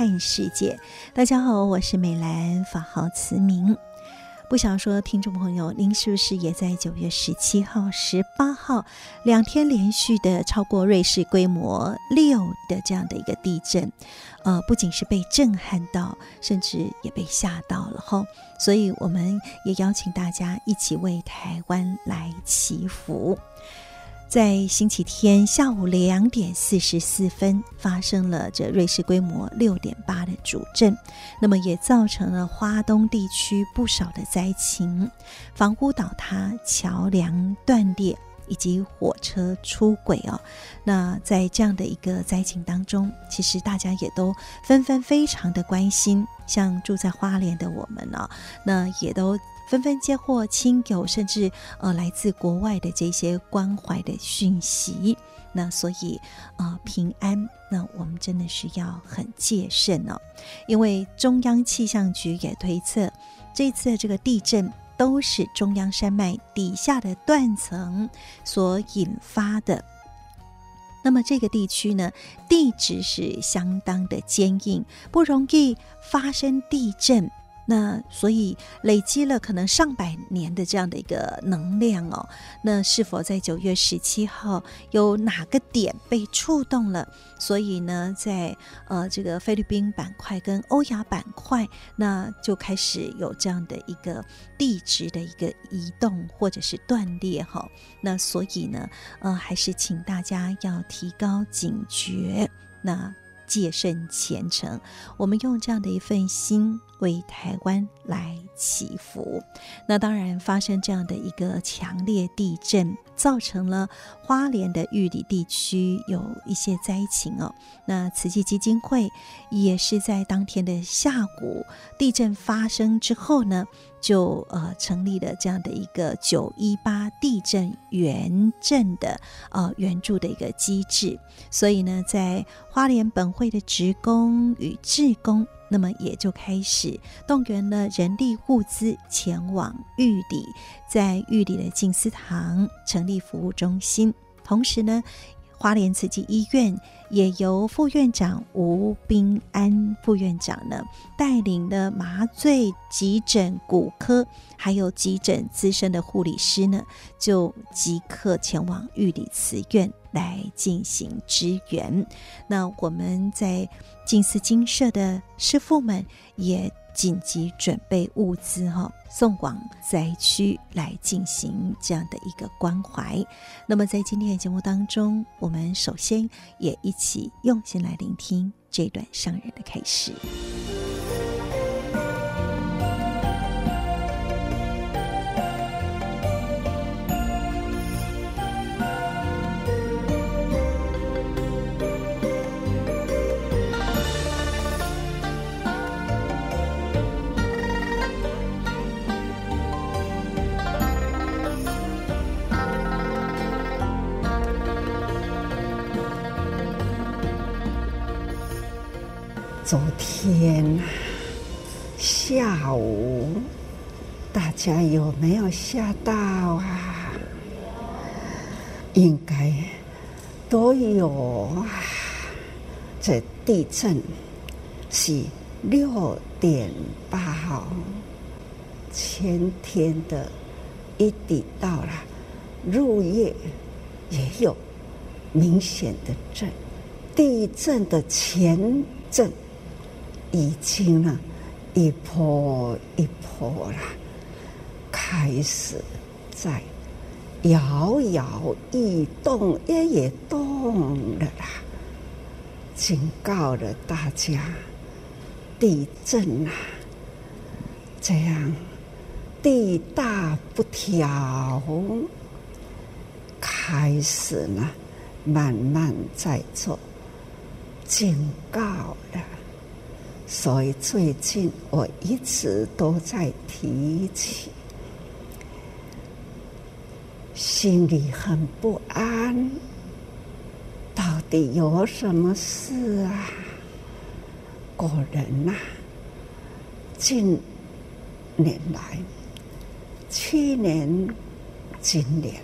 看世界。大家好，我是美兰，法号慈明。不想说，听众朋友，您是不是也在九月十七号、十八号两天连续的超过瑞士规模六的这样的一个地震？呃，不仅是被震撼到，甚至也被吓到了哈。所以，我们也邀请大家一起为台湾来祈福。在星期天下午两点四十四分，发生了这瑞士规模六点八的主震，那么也造成了花东地区不少的灾情，房屋倒塌、桥梁断裂以及火车出轨哦。那在这样的一个灾情当中，其实大家也都纷纷非常的关心，像住在花莲的我们呢、那也都。纷纷接获亲友甚至呃来自国外的这些关怀的讯息，那所以呃平安，那我们真的是要很戒慎哦，因为中央气象局也推测，这次的这个地震都是中央山脉底下的断层所引发的。那么这个地区呢，地质是相当的坚硬，不容易发生地震。那所以累积了可能上百年的这样的一个能量哦，那是否在九月十七号有哪个点被触动了？所以呢，在呃这个菲律宾板块跟欧亚板块，那就开始有这样的一个地质的一个移动或者是断裂哈、那所以呢，呃，还是请大家要提高警觉，那戒慎虔诚，我们用这样的一份心。为台湾来祈福。那当然，发生这样的一个强烈地震，造成了花莲的玉里地区有一些灾情哦。那慈济基金会也是在当天的下午，地震发生之后呢，就呃成立了这样的一个九一八地震援震的呃援助的一个机制。所以呢，在花莲本会的职工与志工。那么也就开始动员了人力物资前往玉里，在玉里的静思堂成立服务中心。同时呢，花莲慈济医院也由副院长吴彬安副院长呢带领了麻醉、急诊、骨科，还有急诊资深的护理师呢，就即刻前往玉里慈院来进行支援。那我们在。静思精舍的师父们也紧急准备物资哈，送往灾区来进行这样的一个关怀。那么在今天的节目当中，我们首先也一起用心来聆听这段上人的开始。昨天下午，大家有没有吓到啊？应该都有啊。这地震是六点八号，前天的一抵到了，入夜也有明显的震，地震的前震。已经呢，一波一波啦，开始在摇摇欲动，也也动了啦，警告了大家，地震啊，这样地大不调，开始呢，慢慢在做警告了。所以最近我一直都在提起，心里很不安。到底有什么事啊？果然呐，近年来，去年、今年，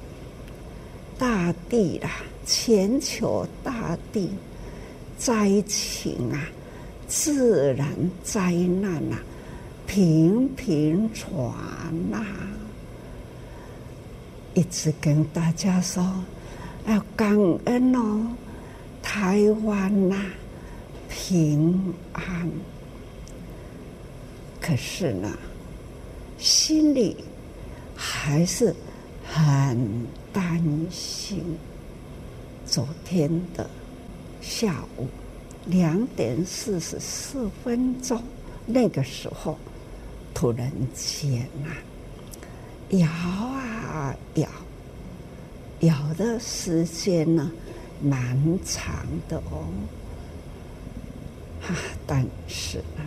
大地啦，全球大地灾情啊。自然灾难啊，频频传呐！一直跟大家说要感恩哦，台湾呐平安。可是呢，心里还是很担心。昨天的下午。两点四十四分钟，那个时候，突然间啊，摇啊摇，摇的时间呢，蛮长的哦。啊，但是啊，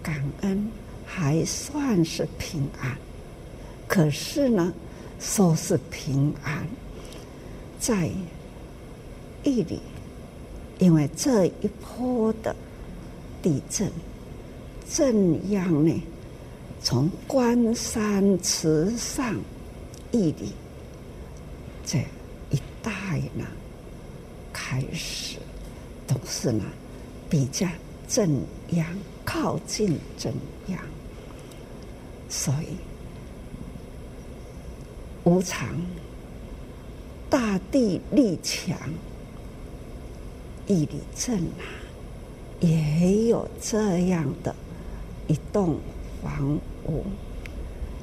感恩还算是平安。可是呢，说是平安，在义里。因为这一波的地震，震央呢，从关山、池上、义里这一带呢，开始都是呢比较震央靠近震央，所以无常，大地力强。义里镇啊，也有这样的一栋房屋，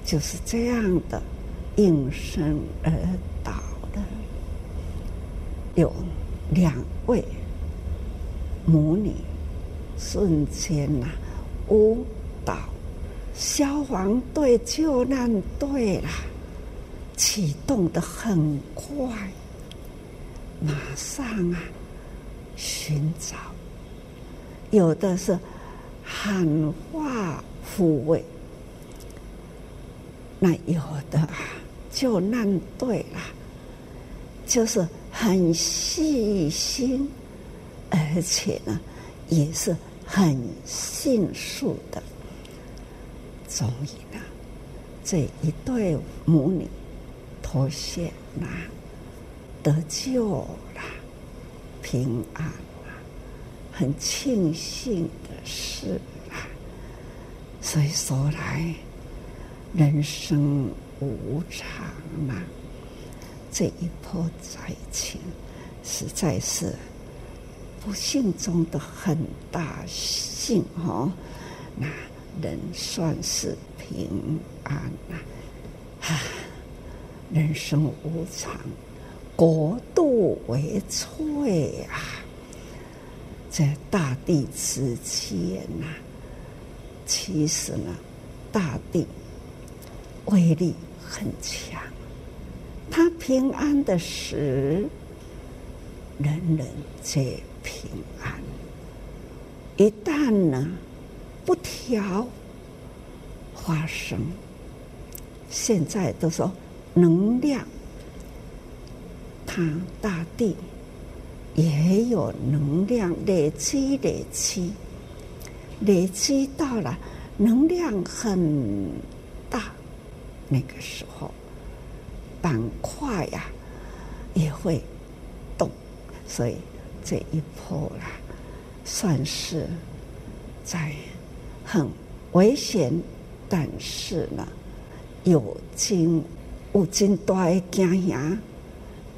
就是这样的应声而倒的。有两位母女瞬间呐、啊，舞蹈消防队救难队啦，启动的很快，马上啊。寻找，有的是喊话抚慰，那有的啊，救难队啦，就是很细心，而且呢，也是很迅速的。终于呢，这一对母女脱险啦，得救。平安啊，很庆幸的事啊。所以说来，人生无常嘛，这一波灾情实在是不幸中的很大幸哦。那人算是平安啊，啊，人生无常。国度为脆啊，在大地之间呐，其实呢，大地威力很强。他平安的时，人人皆平安。一旦呢，不调发生，现在都说能量。它大地也有能量累积，累积，累积到了能量很大，那个时候板块呀也会动，所以这一波啦，算是在很危险，但是呢，有惊有惊大的惊吓。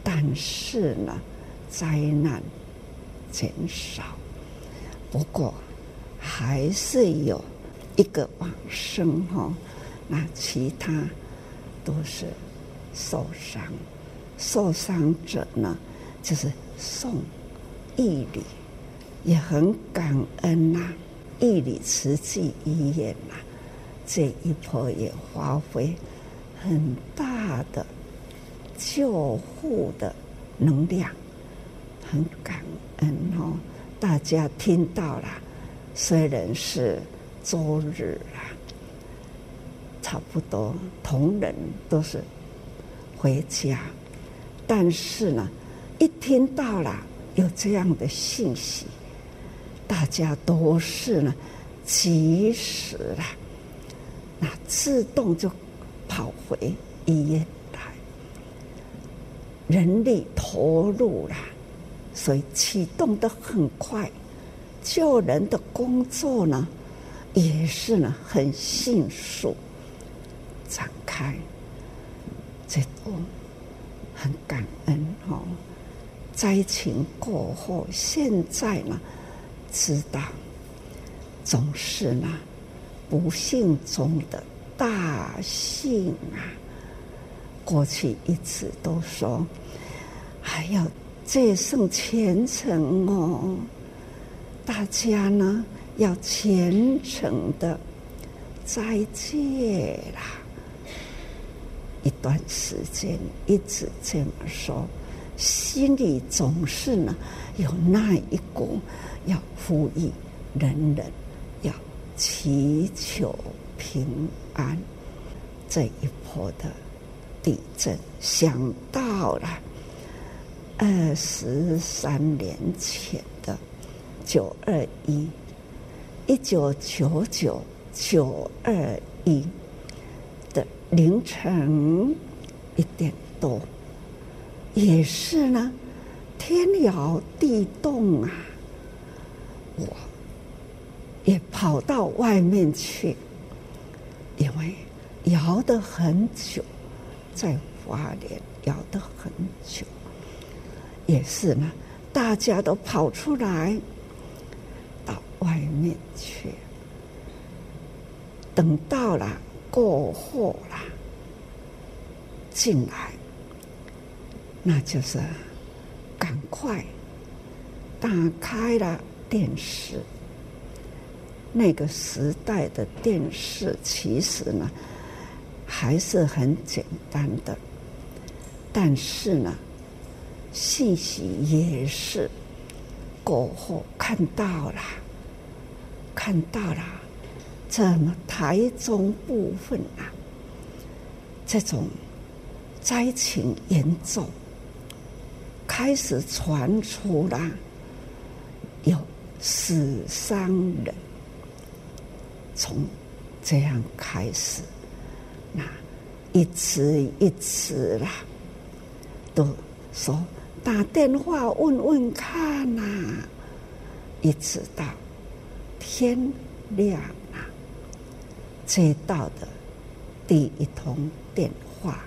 但是呢，灾难减少，不过还是有一个往生哈，那其他都是受伤。受伤者呢，就是送义理，也很感恩呐、义理慈济医院呐、这一波也发挥很大的救护的能量，很感恩哦。大家听到了，虽然是周日啊，差不多同仁都是回家。但是呢，一听到了有这样的信息，大家都是呢及时了，那自动就跑回医院，人力投入了，所以启动得很快，救人的工作呢也是呢很迅速展开，这都。很感恩哦，灾情过后，现在呢，知道总是呢不幸中的大幸啊。过去一直都说还要戒圣虔诚哦，大家呢要虔诚的斋戒啦。一段时间一直这么说，心里总是呢有那一股要呼吁人人要祈求平安。这一波的地震，想到了二十三年前的九二一，一九九九九二一的。凌晨一点多，也是呢，天摇地动啊！我也跑到外面去，因为摇得很久，在华联摇得很久，也是呢，大家都跑出来到外面去，等到了。过后了，进来，那就是赶快打开了电视。那个时代的电视其实呢，还是很简单的，但是呢，信息也是过后看到了，看到了。怎么台中部分啊，这种灾情严重，开始传出了有死伤人，从这样开始，那一次一次啦，都说打电话问问看呐、啊，一直到天亮啊。接到的第一通电话，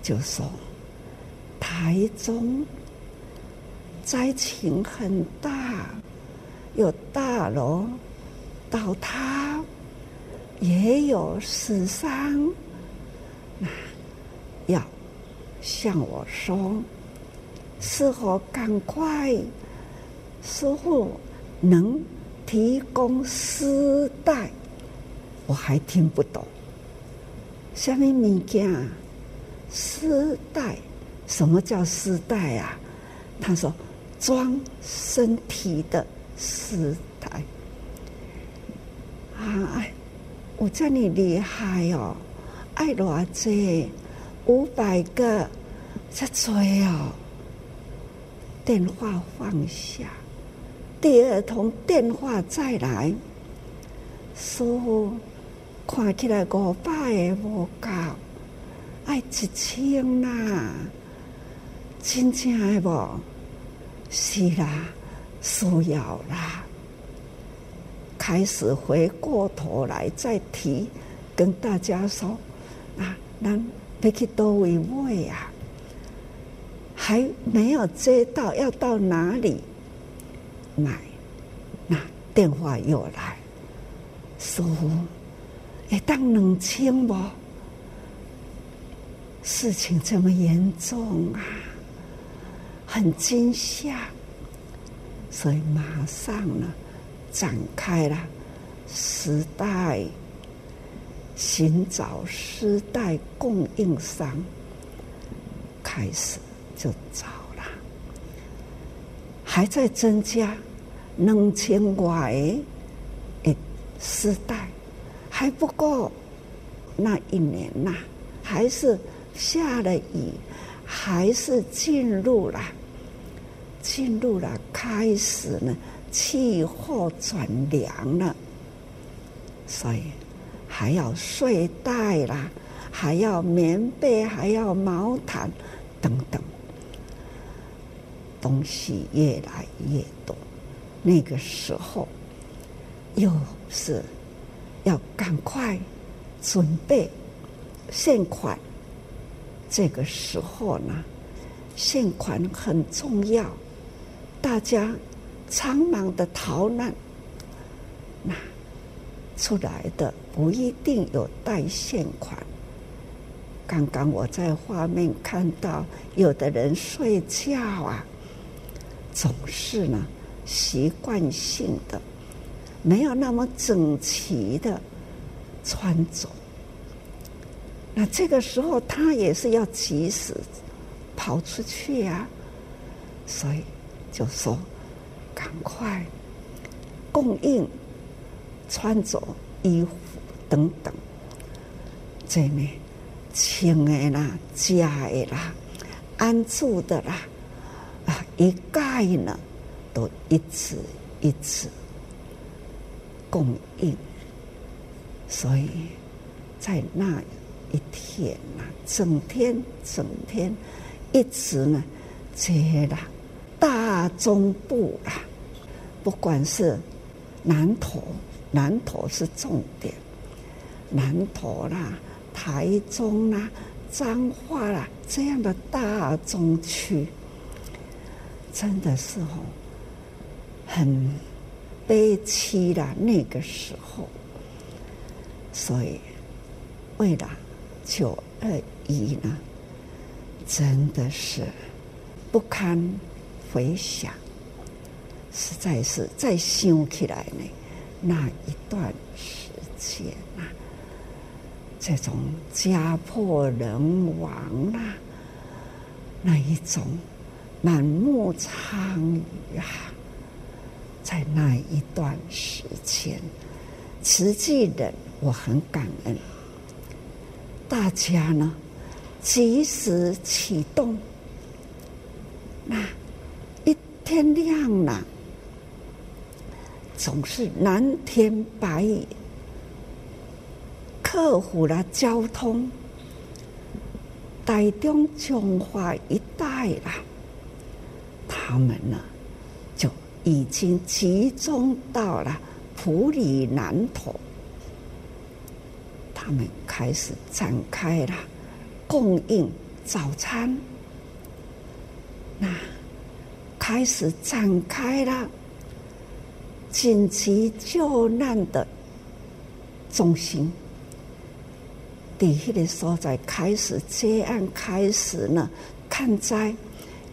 就说台中灾情很大，有大楼倒塌，也有死伤，那要向我说，是否赶快师父能提供丝带？我还听不懂，什么物件？丝带？什么叫丝带啊？他说装身体的丝带。啊，我这尼厉害哦！爱偌济？五百个，这追哦！电话放下，第二通电话再来，说。看起来五百个无够，爱一千呐，真正的无？是啦，需要啦。开始回过头来再提，跟大家说啊，咱要去叨位买呀？还没有接到，要到哪里买？那电话又来。师父，会当两千不？事情这么严重啊，很惊吓，所以马上呢，展开了丝带，寻找丝带供应商，开始就找了，还在增加，两千外的丝带还不够，那一年呐、还是。下了雨，还是进入了，进入了，开始呢，气候转凉了，所以还要睡袋啦，还要棉被，还要毛毯等等，东西越来越多。那个时候，又是要赶快准备现款。这个时候呢，现款很重要，大家匆忙的逃难，那出来的不一定有带现款。刚刚我在画面看到，有的人睡觉啊，总是呢习惯性的没有那么整齐的穿着。那这个时候，他也是要及时跑出去呀、所以就说赶快供应穿着衣服等等，这里穿的啦、加的啦、安住的啦，啊，一概呢都一直一直供应，所以在那。一天呐、啊，整天整天，一直呢，接了大中部啦，不管是南投，南投是重点，南投。啦、台中啦、彰化啦这样的大中区，真的是哦，很悲凄的那个时候，所以为了。九二一呢，真的是不堪回想，实在是再想起来呢，那一段时间啊，这种家破人亡啊，那一种满目疮痍啊，在那一段时间，慈济人我很感恩。大家呢，及时启动。那一天亮了，总是蓝天白云，克服了交通。台中彰化一带了，他们呢就已经集中到了普里南投。他们开始展开了供应早餐，那开始展开了紧急救难的中心，第一个所在开始接案，开始呢看灾，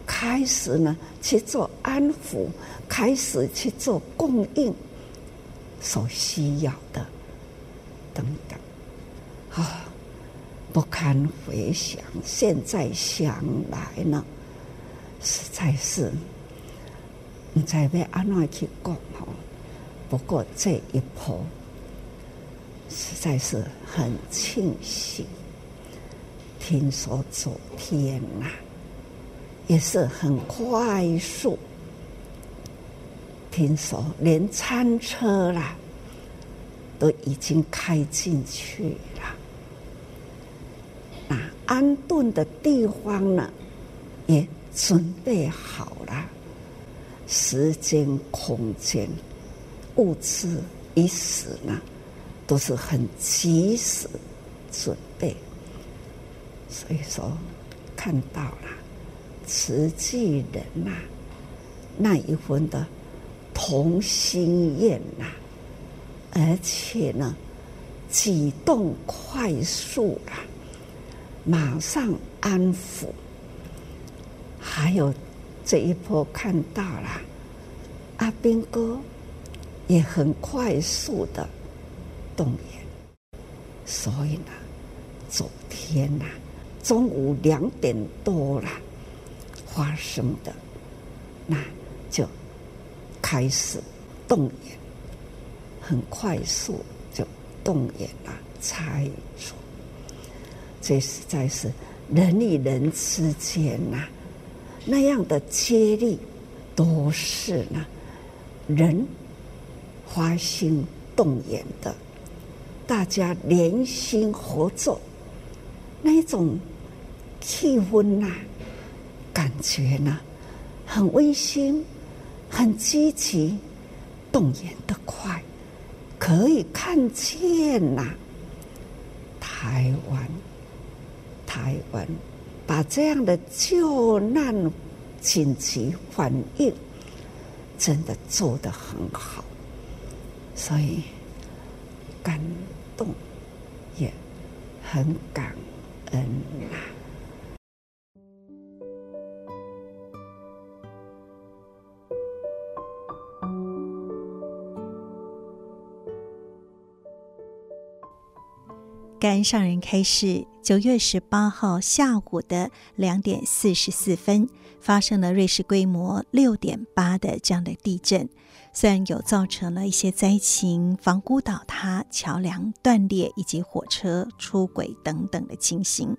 开始呢去做安抚，开始去做供应所需要的等等。啊、不堪回想。现在想来呢，实在是不知要安怎去讲。不过这一波实在是很庆幸。听说昨天呐、啊，也是很快速。听说连餐车啦都已经开进去了。那安顿的地方呢，也准备好了，时间、空间、物资、一死呢，都是很及时准备。所以说，看到了慈济人呐、那一份的同心愿呐、而且呢，举动快速啦，马上安抚。还有这一波看到了，阿兵哥也很快速的动员，所以呢，昨天呐，中午两点多了发生的，那就开始动员，很快速就动员了，拆除。这实在是人与人之间呐。那样的接力，都是呢，人发心动员的，大家连心合作，那种气氛呐、感觉呢，很温馨，很积极，动员的快，可以看见呐、台湾，台湾。把这样的救难紧急反应真的做得很好，所以感动也很感恩呐。恩上人开示，九月十八号下午的两点四十四分，发生了瑞士规模六点八的这样的地震。虽然有造成了一些灾情，房屋倒塌、桥梁断裂以及火车出轨等等的情形，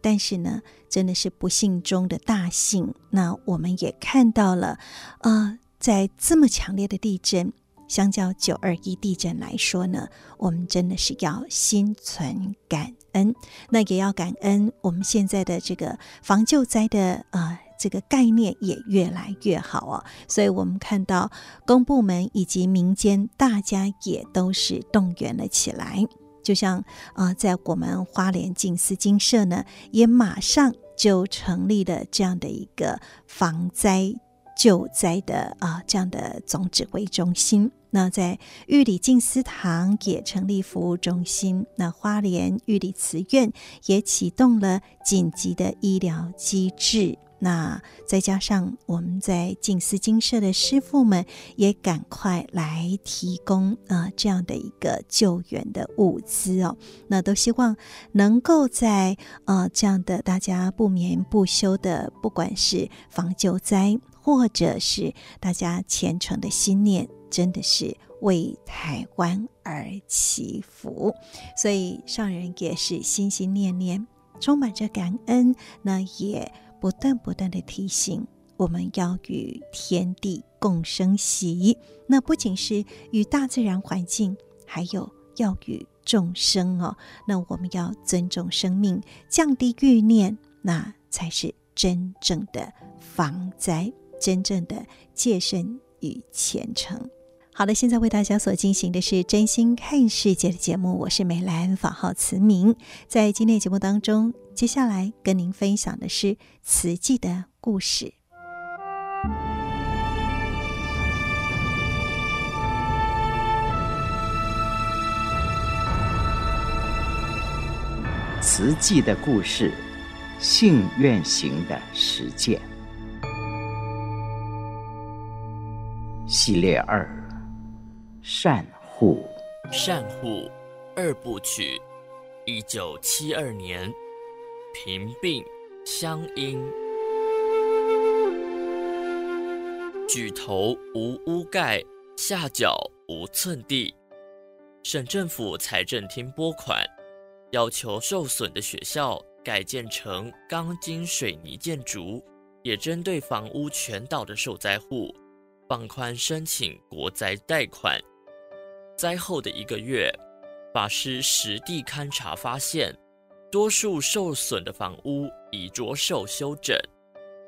但是呢，真的是不幸中的大幸。那我们也看到了，呃，在这么强烈的地震。相较九二一地震来说呢，我们真的是要心存感恩。那也要感恩我们现在的这个防救灾的呃这个概念也越来越好哦。所以我们看到公部门以及民间大家也都是动员了起来。就像啊、在我们花莲静思金社呢，也马上就成立了这样的一个防灾救灾的啊、呃、这样的总指挥中心。那在玉里静思堂也成立服务中心，那花莲玉里慈院也启动了紧急的医疗机制。那再加上我们在静思精舍的师傅们也赶快来提供啊、呃、这样的一个救援的物资哦，那都希望能够在啊、呃、这样的大家不眠不休的，不管是防救灾，或者是大家虔诚的心念。真的是为台湾而祈福，所以上人也是心心念念，充满着感恩。那也不断不断的提醒我们要与天地共生息。那不仅是与大自然环境，还有要与众生哦。那我们要尊重生命，降低欲念，那才是真正的防灾，真正的戒慎与虔诚。好的，现在为大家所进行的是真心看世界的节目，我是美兰，法号慈明。在今天节目当中，接下来跟您分享的是慈济的故事。慈济的故事，信愿行的实践系列二。善护，善护二部曲，一九七二年，平病相因，举头无屋盖，下脚无寸地。省政府财政厅拨款，要求受损的学校改建成钢筋水泥建筑，也针对房屋全倒的受灾户，放宽申请国灾贷款。灾后的一个月，法师实地勘察发现，多数受损的房屋已着手修整，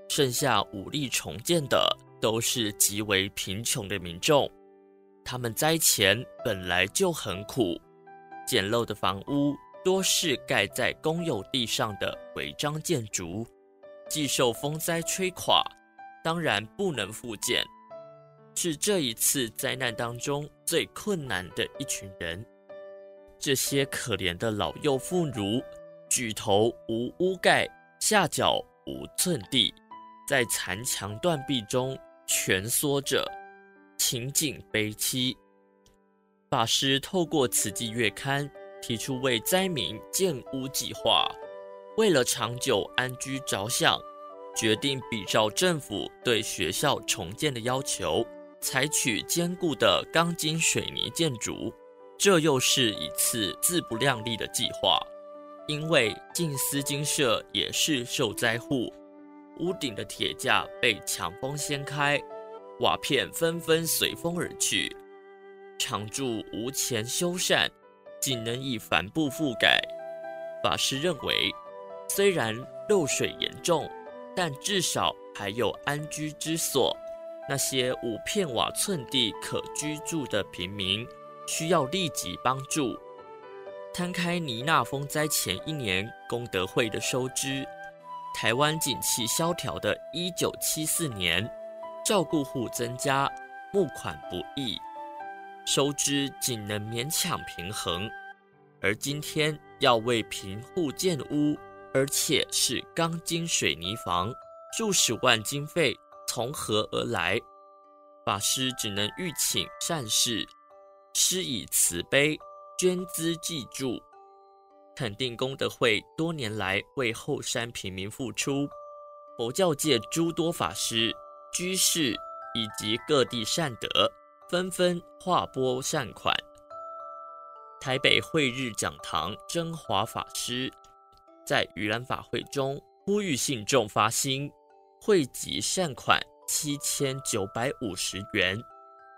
剩下无力重建的都是极为贫穷的民众。他们灾前本来就很苦，简陋的房屋多是盖在公有地上的违章建筑，既受风灾吹垮，当然不能复建。是这一次灾难当中最困难的一群人。这些可怜的老幼妇孺，举头无屋盖，下脚无寸地，在残墙断壁中蜷缩着，情景悲凄。法师透过慈济月刊提出为灾民建屋计划，为了长久安居着想，决定比照政府对学校重建的要求，采取坚固的钢筋水泥建筑。这又是一次自不量力的计划，因为静思金舍也是受灾户，屋顶的铁架被强风掀开，瓦片纷纷随风而去。常住无钱修缮，仅能以帆布覆盖。法师认为，虽然漏水严重，但至少还有安居之所。那些五片瓦寸地可居住的平民，需要立即帮助。摊开尼纳风灾前一年功德会的收支，台湾景气萧条的1974年，照顾户增加，募款不易。收支仅能勉强平衡，而今天要为贫户建屋，而且是钢筋水泥房，数十万经费从何而来？法师只能欲请善事，施以慈悲捐资济助，肯定功德会多年来为后山平民付出，佛教界诸多法师、居士以及各地善德。纷纷划拨善款。台北慧日讲堂真华法师在盂兰法会中呼吁信众发心，汇集善款七千九百五十元。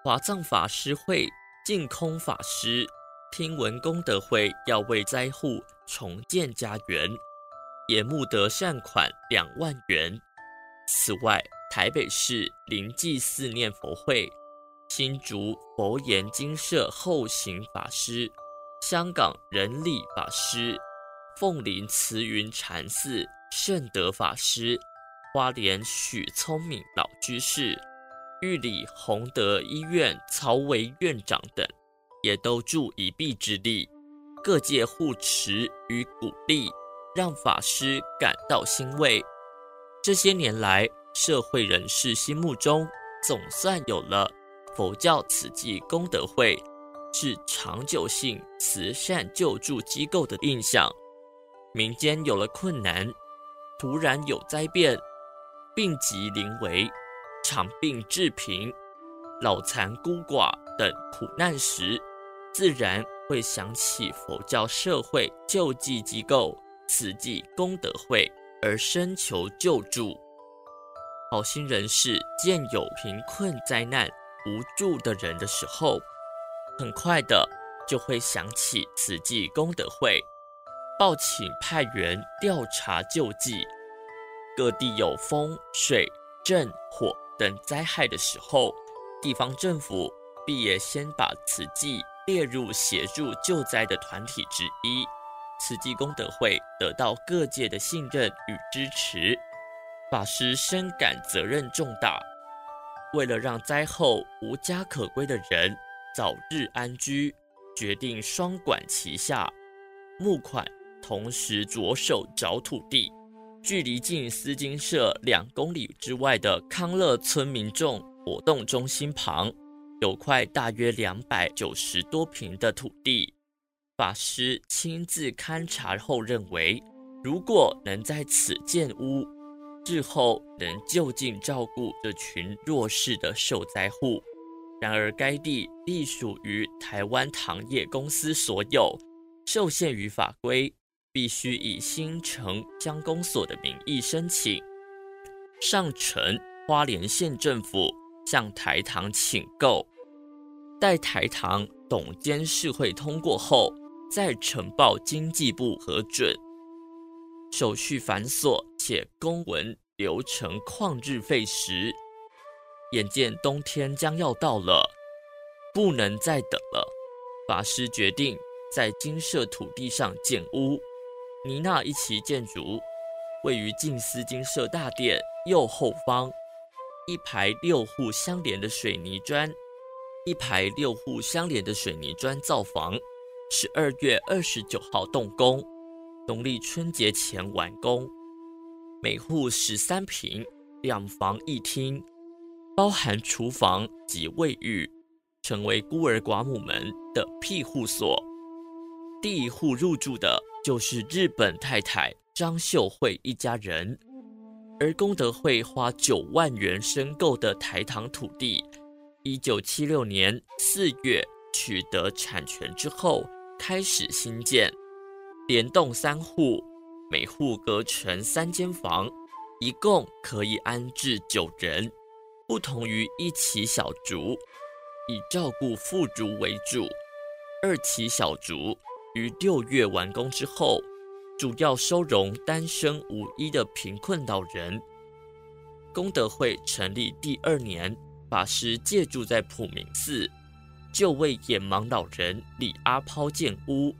华藏法师会净空法师听闻功德会要为灾户重建家园，也募得善款两万元。此外，台北市灵济四念佛会。新竹佛言精舍后行法师、香港仁理法师、凤林慈云禅寺圣德法师、花莲许聪明老居士、玉里弘德医院曹维院长等，也都助一臂之力。各界护持与鼓励，让法师感到欣慰。这些年来，社会人士心目中总算有了。佛教慈济功德会是长久性慈善救助机构的印象，民间有了困难，突然有灾变，病疾临危，长病致贫，老残孤寡等苦难时，自然会想起佛教社会救济机构慈济功德会而深求救助。好心人士见有贫困灾难。无助的人的时候，很快的就会想起慈济功德会，报请派员调查救济。各地有风、水、震、火等灾害的时候，地方政府必也先把慈济列入协助救灾的团体之一。慈济功德会得到各界的信任与支持，法师深感责任重大。为了让灾后无家可归的人早日安居，决定双管齐下，募款，同时着手找土地。距离近思金社两公里之外的康乐村民众活动中心旁，有块大约两百九十多平的土地。法师亲自勘察后认为，如果能在此建屋，日后能就近照顾这群弱势的受灾户。然而，该地隶属于台湾糖业公司所有，受限于法规，必须以新城乡公所的名义申请。上呈花莲县政府向台糖请购，待台糖董监事会通过后，再呈报经济部核准。手续繁琐且公文流程旷日费时，眼见冬天将要到了，不能再等了。法师决定在金舍土地上建屋。尼娜一期建筑位于静思金舍大殿右后方，一排六户相连的水泥砖，一排六户相连的水泥砖造房，十二月二十九号动工，农历春节前完工。每户十三平，两房一厅，包含厨房及卫浴，成为孤儿寡母们的庇护所。第一户入住的就是日本太太张秀惠一家人，而功德会花九万元申购的台糖土地，一九七六年四月取得产权之后，开始兴建，连栋三户。每户隔成三间房，一共可以安置九人，不同于一期小筑，以照顾妇孺为主。二期小筑于六月完工之后，主要收容单身无依的贫困老人。功德会成立第二年，法师借住在普明寺，就为眼盲老人李阿抛建屋。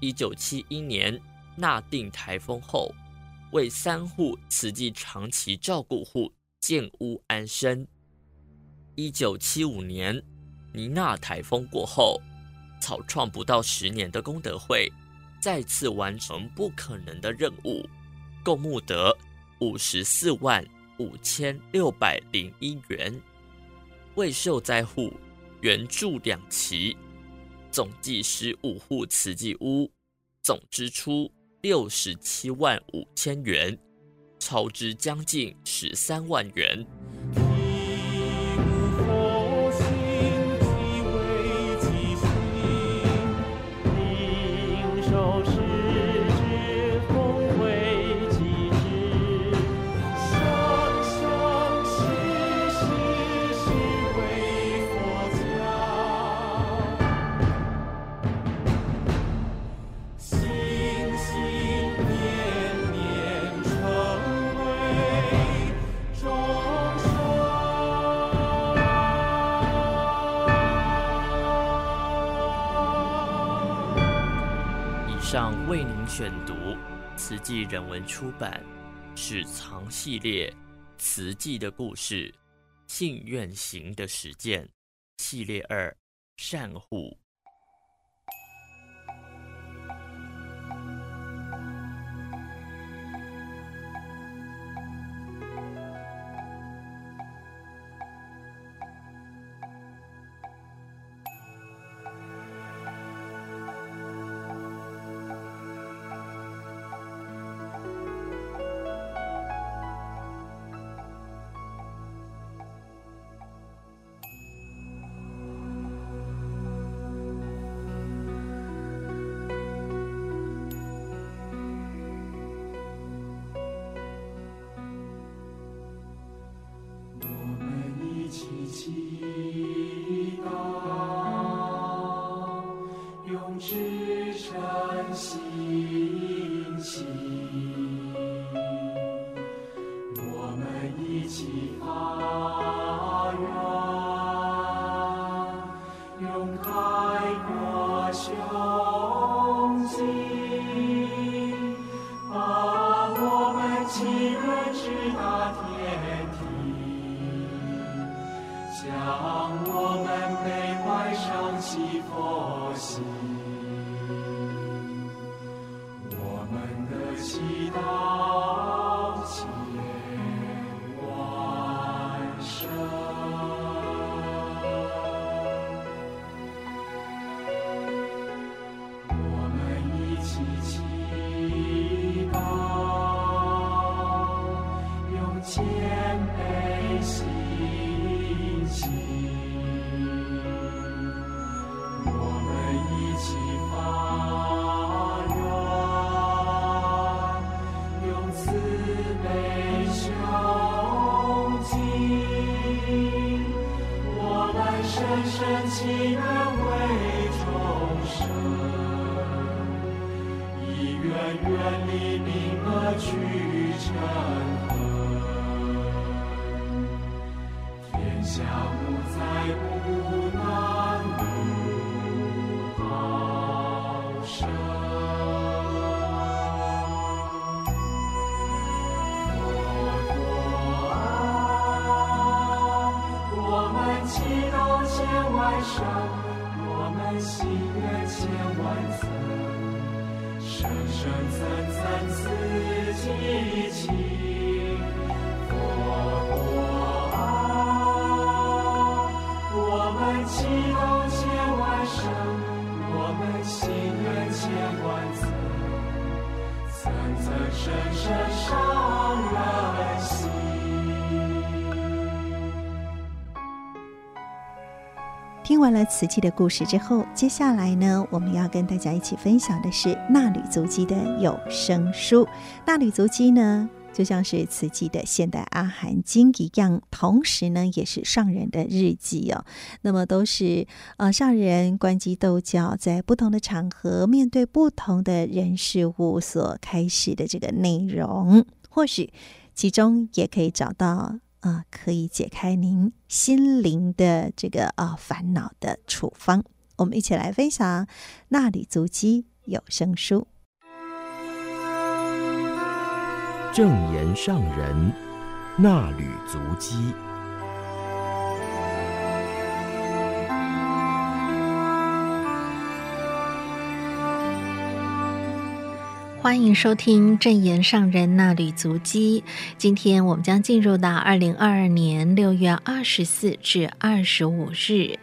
一九七一年。纳定台风后，为三户慈济长期照顾户建屋安身。一九七五年，尼娜台风过后，草创不到十年的功德会再次完成不可能的任务，共募得五十四万五千六百零一元，为受灾户援助两期，总计十五户慈济屋，总支出。六十七万五千元，超支将近十三万元。选读慈济人文出版《史藏系列：慈济的故事——信愿行的实践系列二：善护。南无本。完了慈济的故事之后，接下来呢，我们要跟大家一起分享的是纳履足迹的有声书。纳履足迹呢，就像是慈济的现代阿含经一样，同时呢，也是上人的日记哦。那么都是呃上人观机斗教，在不同的场合，面对不同的人事物所开始的这个内容，或许其中也可以找到。啊，可以解开您心灵的这个啊烦恼的处方。我们一起来分享《纳履足迹有声书》。正言上人纳履足迹。欢迎收听正言上人那旅足迹。今天我们将进入到二零二二年六月二十四至二十五日，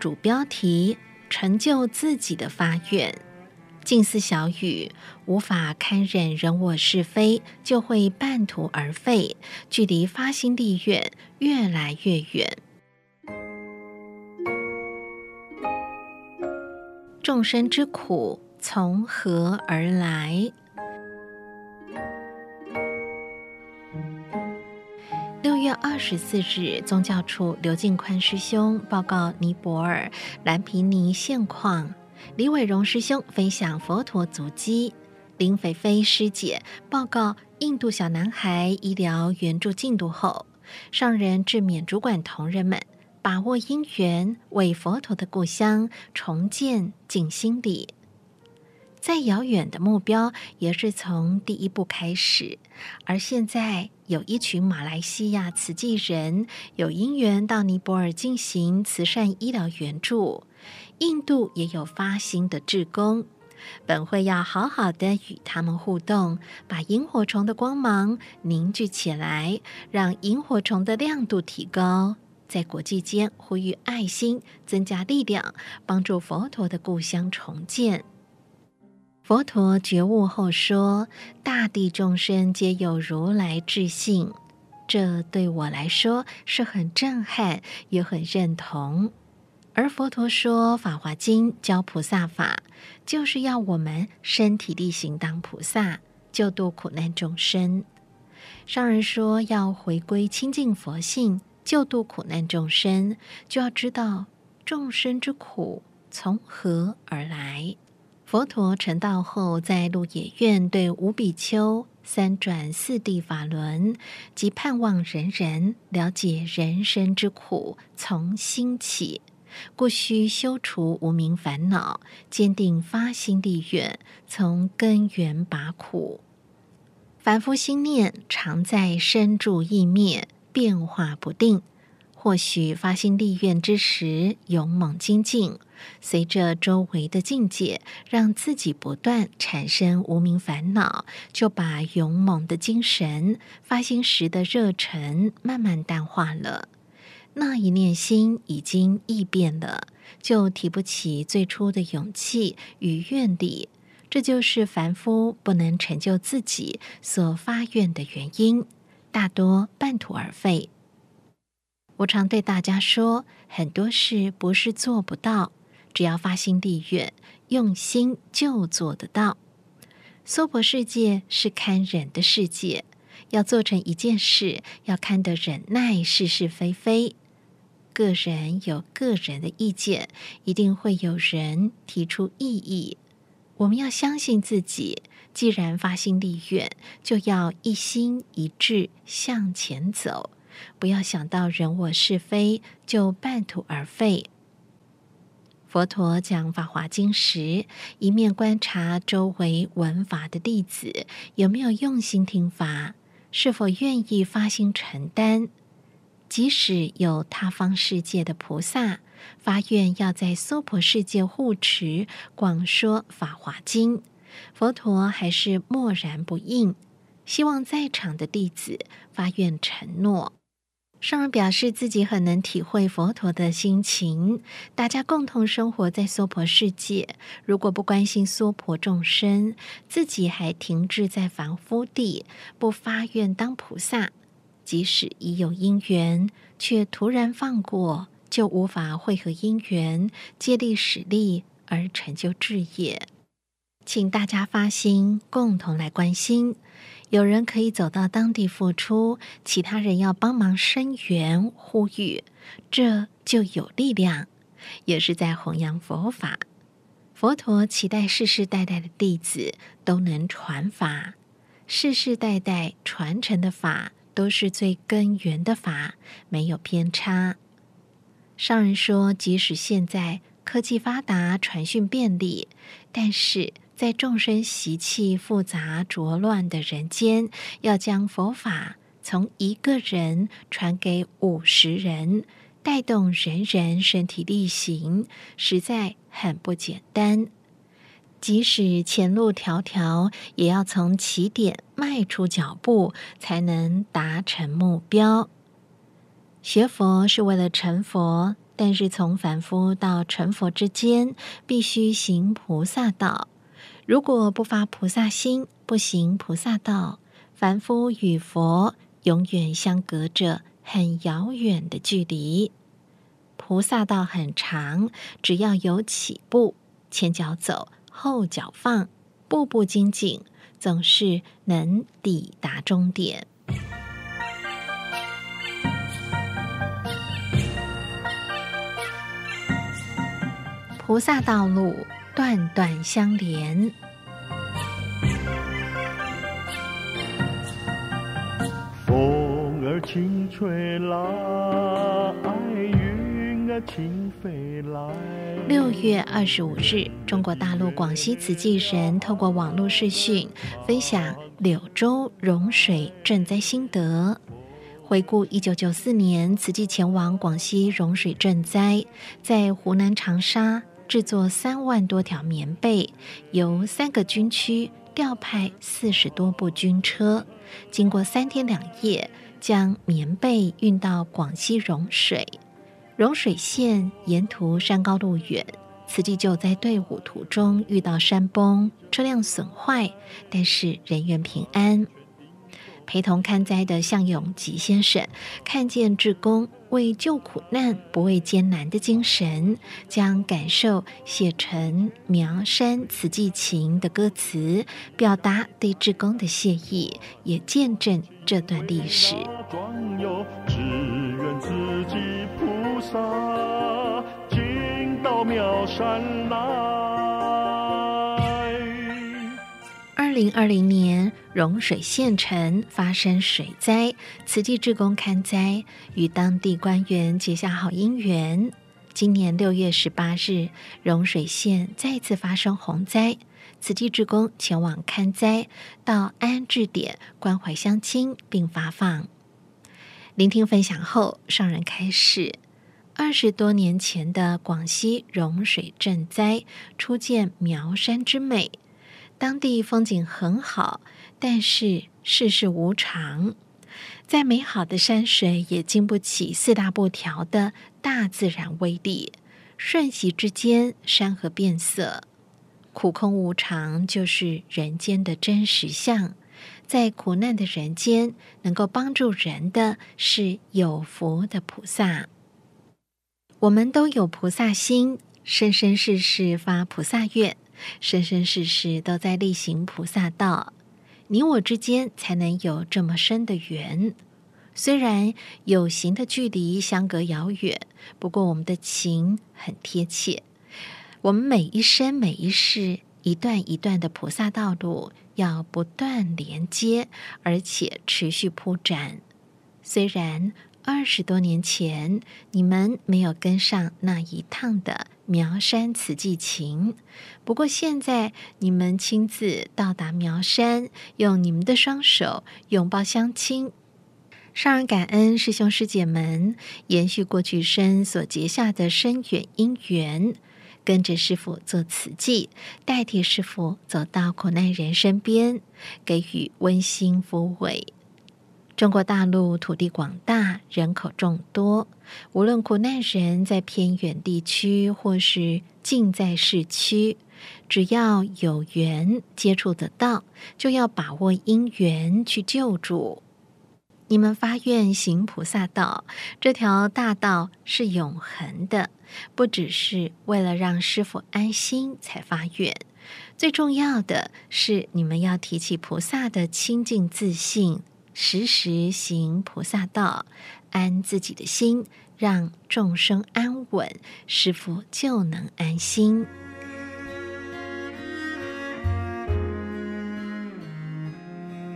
主标题：成就自己的发愿。静思小雨，无法堪忍人我是非，就会半途而废，距离发心立愿越来越远。众生之苦从何而来？六月二十四日，宗教处刘进宽师兄报告尼泊尔蓝皮尼现况，李伟荣师兄分享佛陀足迹，林菲菲师姐报告印度小男孩医疗援助进度后，上人致勉主管同仁们把握因缘，为佛陀的故乡重建静心里。再遥远的目标，也是从第一步开始。而现在，有一群马来西亚慈济人有因缘到尼泊尔进行慈善医疗援助，印度也有发心的志工。本会要好好的与他们互动，把萤火虫的光芒凝聚起来，让萤火虫的亮度提高，在国际间呼吁爱心，增加力量，帮助佛陀的故乡重建。佛陀觉悟后说：“大地众生皆有如来智性。”这对我来说是很震撼，也很认同。而佛陀说《法华经》教菩萨法，就是要我们身体力行当菩萨，救度苦难众生。上人说要回归清净佛性，救度苦难众生，就要知道众生之苦从何而来。佛陀成道后，在鹿野苑对五比丘三转四谛法轮，即盼望人人了解人生之苦从心起，故须修除无明烦恼，坚定发心立愿，从根源拔苦。凡夫心念常在生住异灭，变化不定。或许发心立愿之时勇猛精进，随着周围的境界，让自己不断产生无明烦恼，就把勇猛的精神、发心时的热忱慢慢淡化了。那一念心已经异变了，就提不起最初的勇气与愿力。这就是凡夫不能成就自己所发愿的原因，大多半途而废。我常对大家说，很多事不是做不到，只要发心立愿，用心就做得到。娑婆世界是堪忍的世界，要做成一件事，要堪得忍耐是是非非。个人有个人的意见，一定会有人提出异议。我们要相信自己，既然发心立愿，就要一心一志向前走。不要想到人我是非就半途而废。佛陀讲《法华经》时，一面观察周围闻法的弟子有没有用心听法，是否愿意发心承担。即使有他方世界的菩萨发愿要在娑婆世界护持广说《法华经》，佛陀还是默然不应。希望在场的弟子发愿承诺。上人表示自己很能体会佛陀的心情，大家共同生活在娑婆世界，如果不关心娑婆众生，自己还停滞在凡夫地，不发愿当菩萨，即使已有因缘，却突然放过，就无法会合因缘，借力使力而成就智业。请大家发心，共同来关心。有人可以走到当地付出，其他人要帮忙声援呼吁，这就有力量，也是在弘扬佛法。佛陀期待世世代代的弟子都能传法，世世代代传承的法都是最根源的法，没有偏差。上人说，即使现在科技发达，传讯便利，但是。在众生习气复杂浊乱的人间，要将佛法从一个人传给五十人，带动人人身体力行，实在很不简单。即使前路迢迢，也要从起点迈出脚步，才能达成目标。学佛是为了成佛，但是从凡夫到成佛之间，必须行菩萨道。如果不发菩萨心，不行菩萨道，凡夫与佛永远相隔着很遥远的距离。菩萨道很长，只要有起步，前脚走，后脚放，步步精进，总是能抵达终点。菩萨道路。段段相连，风儿轻吹来，云儿轻飞来。六月二十五日，中国大陆广西慈济人透过网络视讯分享柳州融水赈灾心得，回顾一九九四年慈济前往广西融水赈灾，在湖南长沙。制作三万多条棉被，由三个军区调派四十多部军车，经过三天两夜，将棉被运到广西融水。融水县沿途山高路远，慈济救灾队伍途中遇到山崩，车辆损坏，但是人员平安。陪同勘灾的向永吉先生看见志工为救苦难不畏艰难的精神，将感受写成《苗山慈济情》的歌词，表达对志工的谢意，也见证这段历史。只愿自己菩萨进到苗山二零二零年，融水县城发生水灾，慈济志工勘灾，与当地官员结下好姻缘。今年六月十八日，融水县再次发生洪灾，慈济志工前往勘灾，到安置点关怀乡亲，并发放。聆听分享后，上人开始：二十多年前的广西融水赈灾，初见苗山之美。当地风景很好，但是世事无常，再美好的山水也经不起四大不调的大自然威力。瞬息之间，山河变色，苦空无常就是人间的真实相。在苦难的人间，能够帮助人的是有福的菩萨。我们都有菩萨心，生生世世发菩萨愿。生生世世都在力行菩萨道，你我之间才能有这么深的缘。虽然有形的距离相隔遥远，不过我们的情很贴切。我们每一生每一世，一段一段的菩萨道路要不断连接，而且持续铺展。虽然二十多年前你们没有跟上那一趟的。苗山慈济情，不过现在你们亲自到达苗山，用你们的双手拥抱乡亲，上人感恩师兄师姐们延续过去生所结下的深远因缘，跟着师父做慈济，代替师父走到苦难人身边，给予温馨抚慰。中国大陆土地广大，人口众多，无论苦难人在偏远地区或是近在市区，只要有缘接触得到，就要把握因缘去救助。你们发愿行菩萨道，这条大道是永恒的，不只是为了让师傅安心才发愿，最重要的是你们要提起菩萨的清净自信。时时行菩萨道，安自己的心，让众生安稳，师傅就能安心。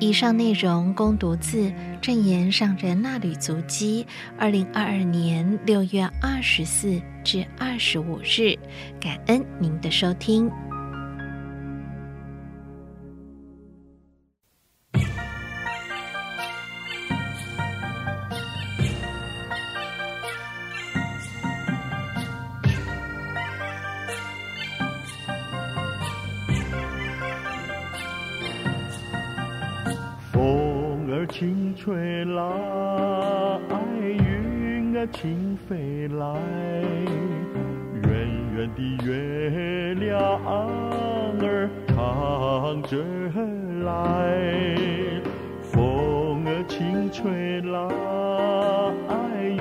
以上内容供读自证言上人衲履足迹，二零二二年六月二十四至二十五日，感恩您的收听。轻吹来，云儿轻飞来，圆圆的月亮儿唱着来，风儿轻吹来，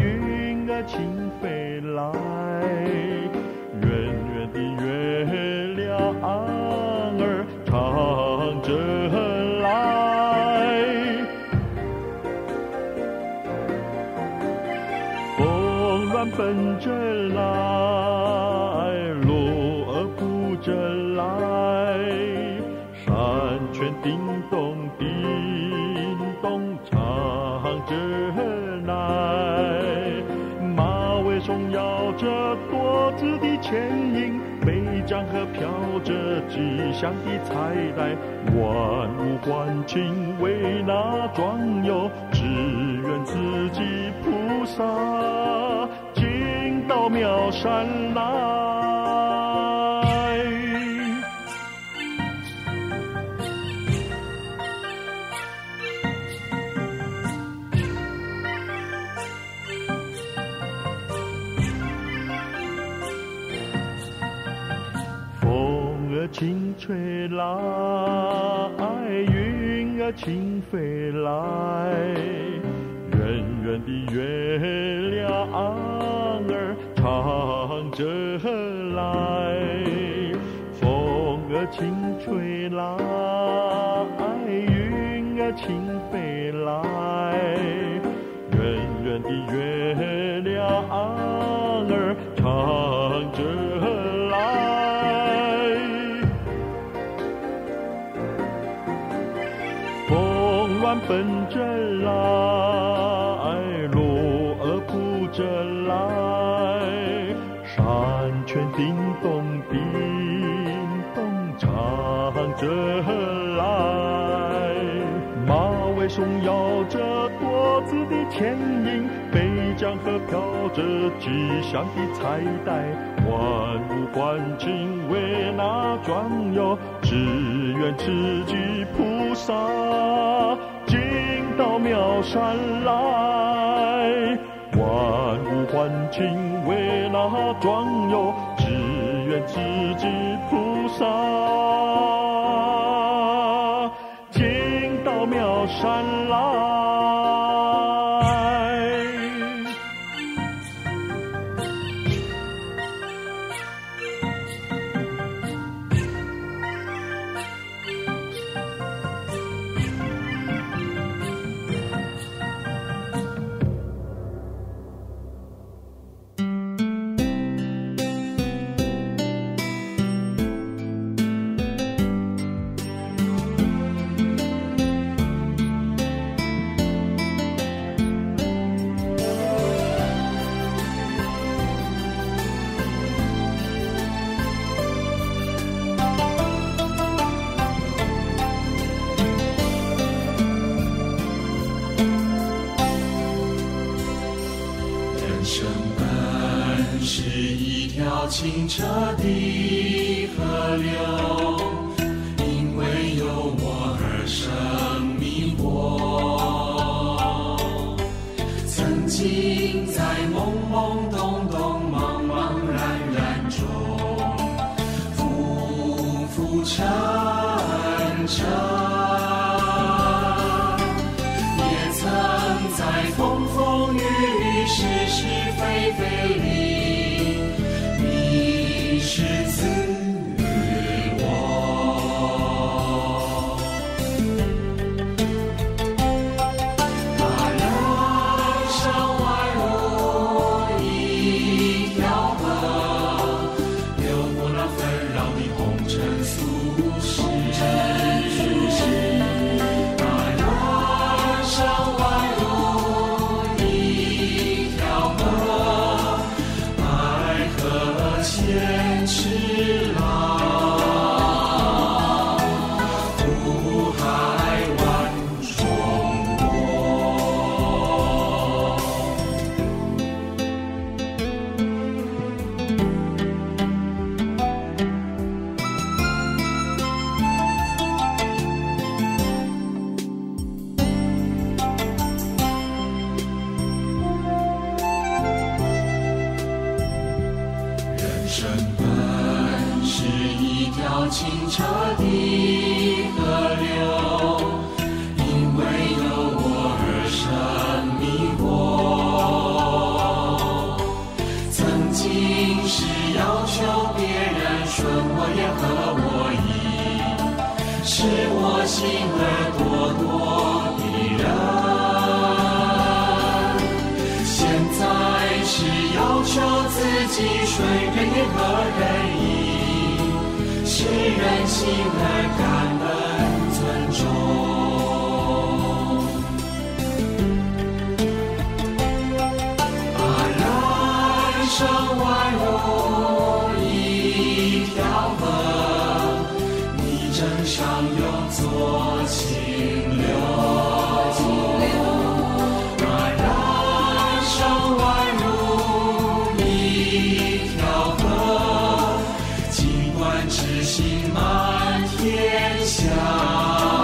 云儿轻飞来。奔着来，锣儿扑着来，山泉叮咚叮咚唱着来，马尾松摇着多姿的牵引，北江河飘着吉祥的彩带，万物欢庆为那壮游，只愿自己菩萨。妙山来，风儿轻吹来，云儿轻飞来，圆圆的月亮。唱着来，风儿轻吹来，云儿轻飞来，圆圆的月亮儿唱牵引，北江河飘着吉祥的彩带，万物欢庆为那壮游，只愿慈济菩萨进到庙山来，万物欢庆为那壮游。慈济菩萨万之心满天下。